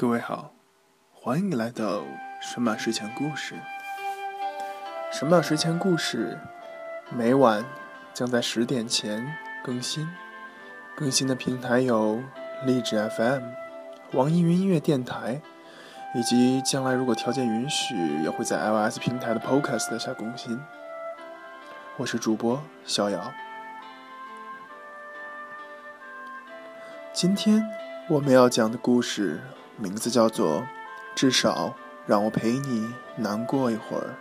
各位好，欢迎来到神马睡前故事。神马睡前故事每晚将在十点前更新，更新的平台有荔枝 FM、网易云音乐电台，以及将来如果条件允许，也会在 iOS 平台的 Podcast 下更新。我是主播逍遥，今天我们要讲的故事。名字叫做“至少让我陪你难过一会儿”，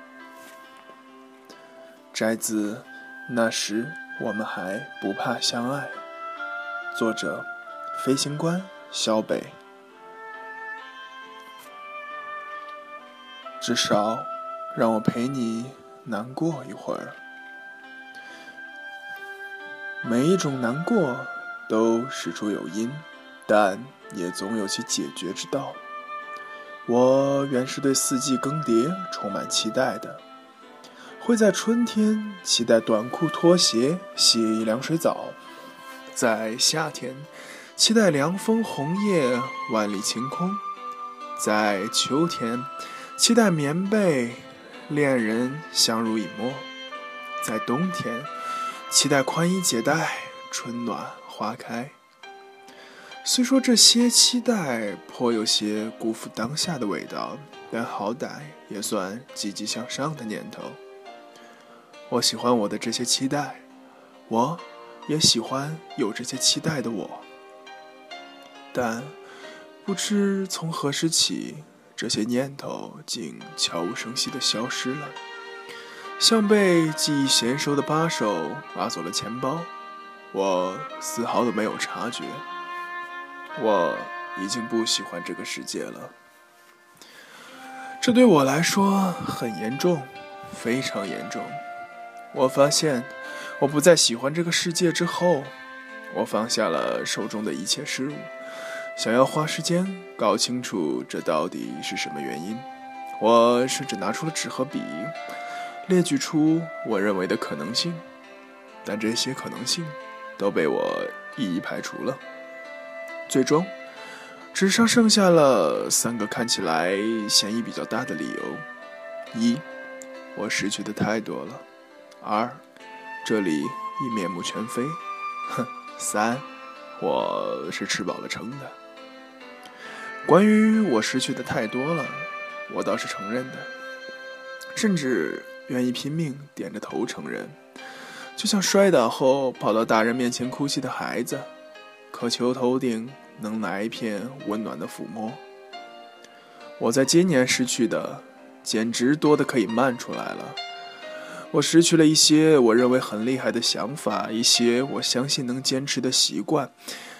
摘自《那时我们还不怕相爱》，作者：飞行官小北。至少让我陪你难过一会儿。每一种难过都事出有因。但也总有其解决之道。我原是对四季更迭充满期待的，会在春天期待短裤拖鞋洗凉水澡，在夏天期待凉风红叶万里晴空，在秋天期待棉被恋人相濡以沫，在冬天期待宽衣解带春暖花开。虽说这些期待颇有些辜负当下的味道，但好歹也算积极向上的念头。我喜欢我的这些期待，我也喜欢有这些期待的我。但不知从何时起，这些念头竟悄无声息地消失了，像被技艺娴熟的扒手挖走了钱包，我丝毫都没有察觉。我已经不喜欢这个世界了，这对我来说很严重，非常严重。我发现，我不再喜欢这个世界之后，我放下了手中的一切事物，想要花时间搞清楚这到底是什么原因。我甚至拿出了纸和笔，列举出我认为的可能性，但这些可能性都被我一一排除了。最终，纸上剩下了三个看起来嫌疑比较大的理由：一，我失去的太多了；二，这里已面目全非；哼，三，我是吃饱了撑的。关于我失去的太多了，我倒是承认的，甚至愿意拼命点着头承认，就像摔倒后跑到大人面前哭泣的孩子。渴求头顶能来一片温暖的抚摸。我在今年失去的，简直多的可以漫出来了。我失去了一些我认为很厉害的想法，一些我相信能坚持的习惯，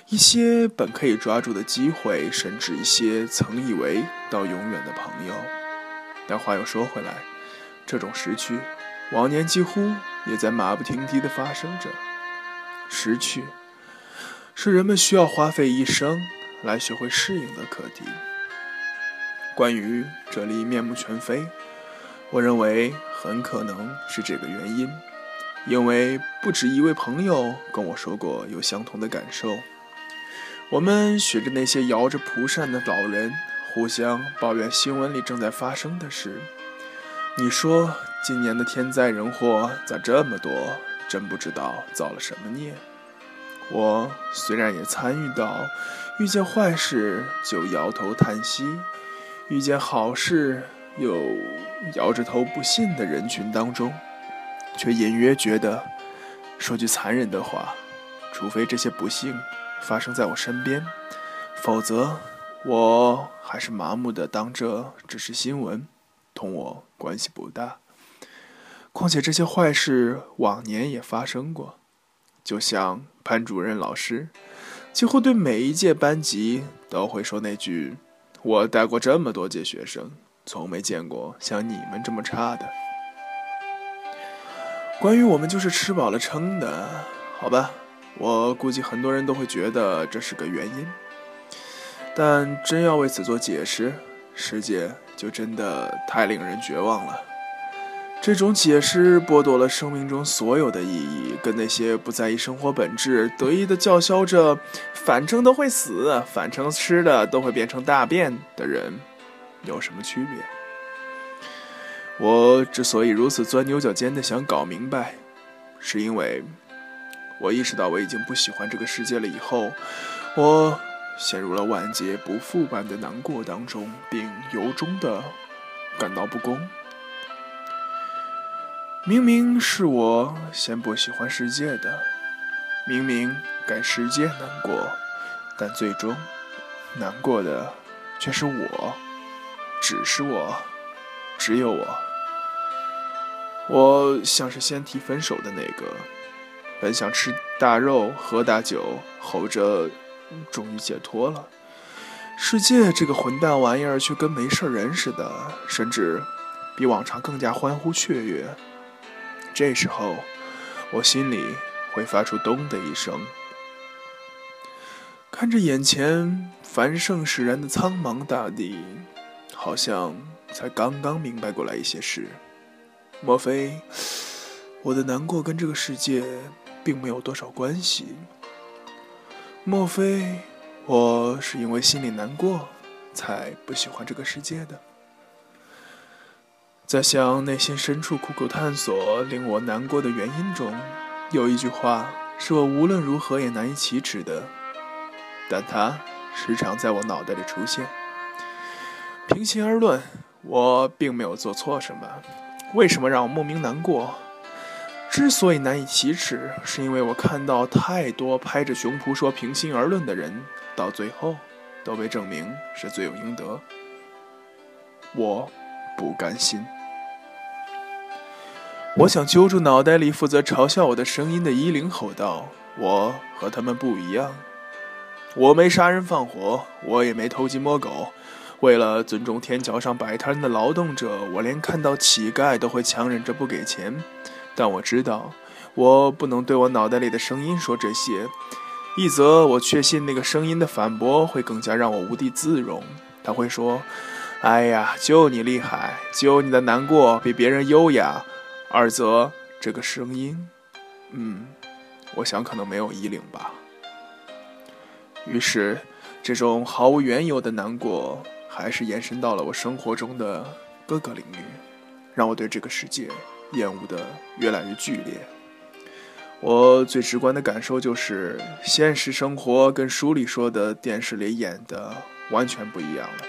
一些本可以抓住的机会，甚至一些曾以为到永远的朋友。但话又说回来，这种失去，往年几乎也在马不停蹄地发生着。失去。是人们需要花费一生来学会适应的课题。关于这里面目全非，我认为很可能是这个原因，因为不止一位朋友跟我说过有相同的感受。我们学着那些摇着蒲扇的老人，互相抱怨新闻里正在发生的事。你说今年的天灾人祸咋这么多？真不知道造了什么孽。我虽然也参与到遇见坏事就摇头叹息，遇见好事又摇着头不信的人群当中，却隐约觉得，说句残忍的话，除非这些不幸发生在我身边，否则我还是麻木的当这只是新闻，同我关系不大。况且这些坏事往年也发生过。就像班主任老师，几乎对每一届班级都会说那句：“我带过这么多届学生，从没见过像你们这么差的。”关于我们就是吃饱了撑的，好吧？我估计很多人都会觉得这是个原因，但真要为此做解释，世界就真的太令人绝望了。这种解释剥夺了生命中所有的意义，跟那些不在意生活本质、得意的叫嚣着“反正都会死，反正吃的都会变成大便”的人有什么区别？我之所以如此钻牛角尖的想搞明白，是因为我意识到我已经不喜欢这个世界了。以后，我陷入了万劫不复般的难过当中，并由衷的感到不公。明明是我先不喜欢世界的，明明该世界难过，但最终难过的却是我，只是我，只有我。我像是先提分手的那个，本想吃大肉喝大酒，后者终于解脱了。世界这个混蛋玩意儿却跟没事人似的，甚至比往常更加欢呼雀跃。这时候，我心里会发出“咚”的一声。看着眼前繁盛使然的苍茫大地，好像才刚刚明白过来一些事。莫非我的难过跟这个世界并没有多少关系？莫非我是因为心里难过，才不喜欢这个世界的？在向内心深处苦苦探索令我难过的原因中，有一句话是我无论如何也难以启齿的，但它时常在我脑袋里出现。平心而论，我并没有做错什么，为什么让我莫名难过？之所以难以启齿，是因为我看到太多拍着胸脯说平心而论的人，到最后都被证明是罪有应得。我不甘心。我想揪住脑袋里负责嘲笑我的声音的衣领，吼道：“我和他们不一样，我没杀人放火，我也没偷鸡摸狗。为了尊重天桥上摆摊的劳动者，我连看到乞丐都会强忍着不给钱。但我知道，我不能对我脑袋里的声音说这些，一则我确信那个声音的反驳会更加让我无地自容。他会说：‘哎呀，就你厉害，就你的难过比别人优雅。’”二则这个声音，嗯，我想可能没有衣领吧。于是，这种毫无缘由的难过，还是延伸到了我生活中的各个领域，让我对这个世界厌恶的越来越剧烈。我最直观的感受就是，现实生活跟书里说的、电视里演的完全不一样了。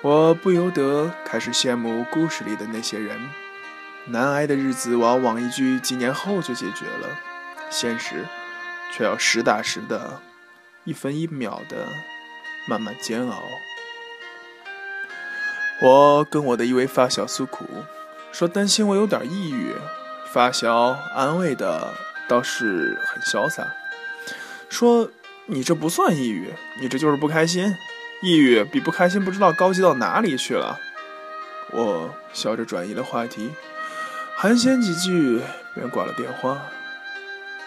我不由得开始羡慕故事里的那些人。难挨的日子往往一句几年后就解决了，现实却要实打实的，一分一秒的慢慢煎熬。我跟我的一位发小诉苦，说担心我有点抑郁。发小安慰的倒是很潇洒，说你这不算抑郁，你这就是不开心。抑郁比不开心不知道高级到哪里去了。我笑着转移了话题。寒暄几句，便挂了电话。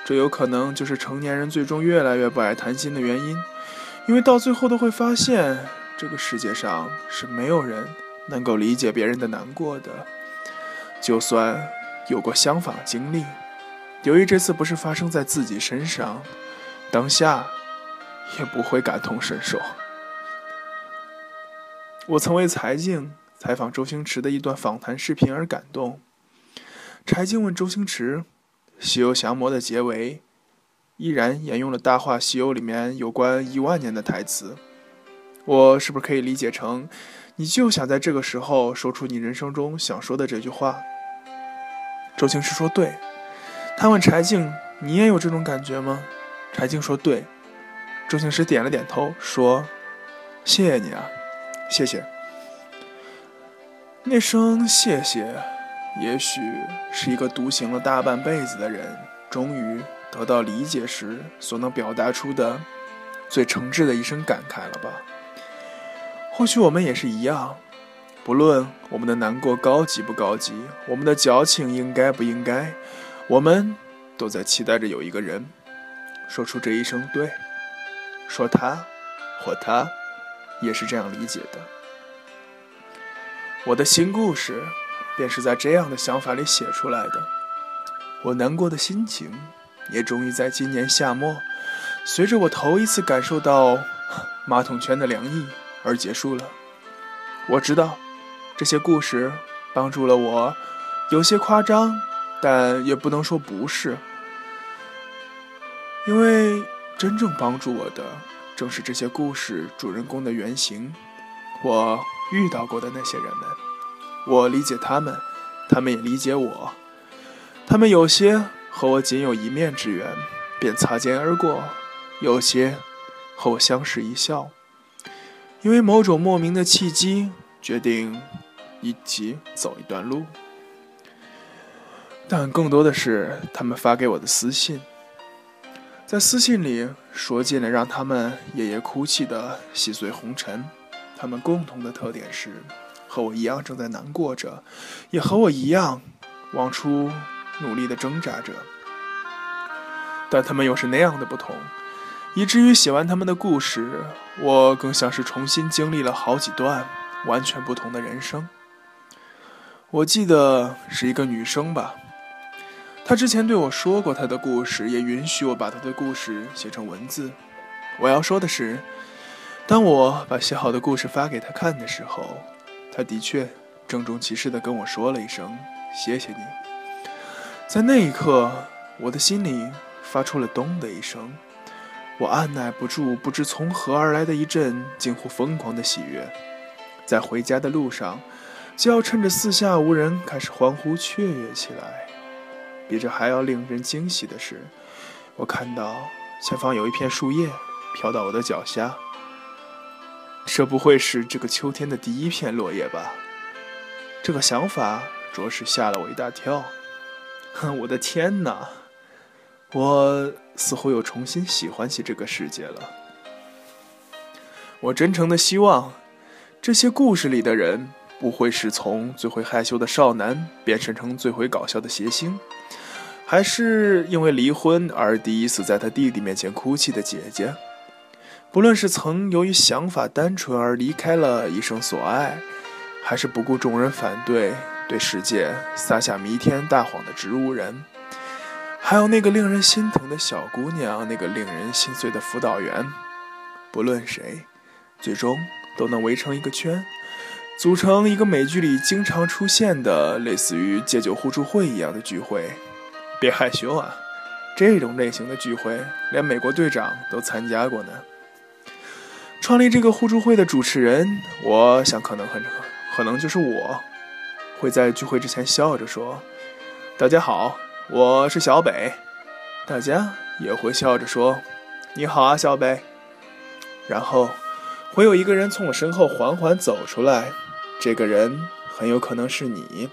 这有可能就是成年人最终越来越不爱谈心的原因，因为到最后都会发现，这个世界上是没有人能够理解别人的难过的。就算有过相反经历，由于这次不是发生在自己身上，当下也不会感同身受。我曾为财经采访周星驰的一段访谈视频而感动。柴静问周星驰：“西游降魔的结尾，依然沿用了《大话西游》里面有关一万年的台词。我是不是可以理解成，你就想在这个时候说出你人生中想说的这句话？”周星驰说：“对。”他问柴静：“你也有这种感觉吗？”柴静说：“对。”周星驰点了点头，说：“谢谢你啊，谢谢。”那声谢谢。也许是一个独行了大半辈子的人，终于得到理解时所能表达出的最诚挚的一声感慨了吧？或许我们也是一样，不论我们的难过高级不高级，我们的矫情应该不应该，我们都在期待着有一个人说出这一声对，说他或他也是这样理解的。我的新故事。便是在这样的想法里写出来的。我难过的心情，也终于在今年夏末，随着我头一次感受到马桶圈的凉意而结束了。我知道，这些故事帮助了我，有些夸张，但也不能说不是，因为真正帮助我的，正是这些故事主人公的原型，我遇到过的那些人们。我理解他们，他们也理解我。他们有些和我仅有一面之缘，便擦肩而过；有些和我相视一笑，因为某种莫名的契机，决定一起走一段路。但更多的是他们发给我的私信，在私信里说尽了让他们夜夜哭泣的细碎红尘。他们共同的特点是，和我一样正在难过着，也和我一样往出。努力的挣扎着，但他们又是那样的不同，以至于写完他们的故事，我更像是重新经历了好几段完全不同的人生。我记得是一个女生吧，她之前对我说过她的故事，也允许我把她的故事写成文字。我要说的是，当我把写好的故事发给她看的时候，他的确郑重其事地跟我说了一声：“谢谢你。”在那一刻，我的心里发出了“咚”的一声，我按耐不住不知从何而来的一阵近乎疯狂的喜悦。在回家的路上，就要趁着四下无人开始欢呼雀跃起来。比这还要令人惊喜的是，我看到前方有一片树叶飘到我的脚下，这不会是这个秋天的第一片落叶吧？这个想法着实吓了我一大跳。哼我的天哪！我似乎又重新喜欢起这个世界了。我真诚的希望，这些故事里的人不会是从最会害羞的少男变身成最会搞笑的谐星，还是因为离婚而第一次在他弟弟面前哭泣的姐姐。不论是曾由于想法单纯而离开了一生所爱，还是不顾众人反对。对世界撒下弥天大谎的植物人，还有那个令人心疼的小姑娘，那个令人心碎的辅导员，不论谁，最终都能围成一个圈，组成一个美剧里经常出现的类似于戒酒互助会一样的聚会。别害羞啊，这种类型的聚会连美国队长都参加过呢。创立这个互助会的主持人，我想可能很可能就是我。会在聚会之前笑着说：“大家好，我是小北。”大家也会笑着说：“你好啊，小北。”然后会有一个人从我身后缓缓走出来，这个人很有可能是你。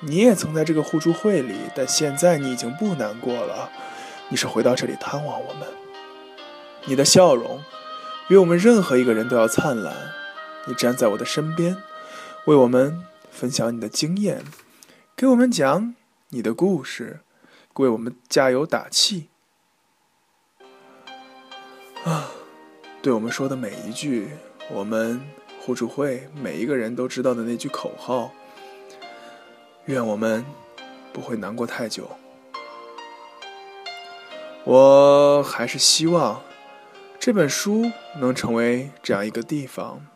你也曾在这个互助会里，但现在你已经不难过了。你是回到这里探望我们。你的笑容比我们任何一个人都要灿烂。你站在我的身边，为我们。分享你的经验，给我们讲你的故事，为我们加油打气。啊，对我们说的每一句，我们互助会每一个人都知道的那句口号。愿我们不会难过太久。我还是希望这本书能成为这样一个地方，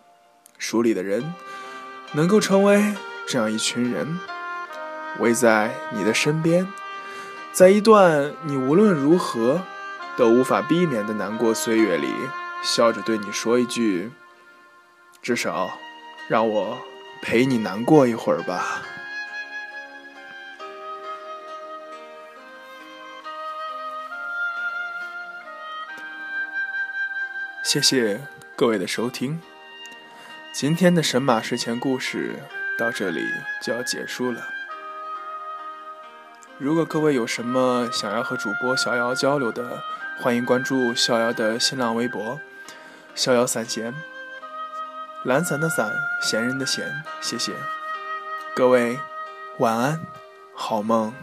书里的人能够成为。这样一群人围在你的身边，在一段你无论如何都无法避免的难过岁月里，笑着对你说一句：“至少让我陪你难过一会儿吧。”谢谢各位的收听，今天的神马睡前故事。到这里就要结束了。如果各位有什么想要和主播逍遥交流的，欢迎关注逍遥的新浪微博“逍遥散闲”，懒散的散，闲人的闲。谢谢各位，晚安，好梦。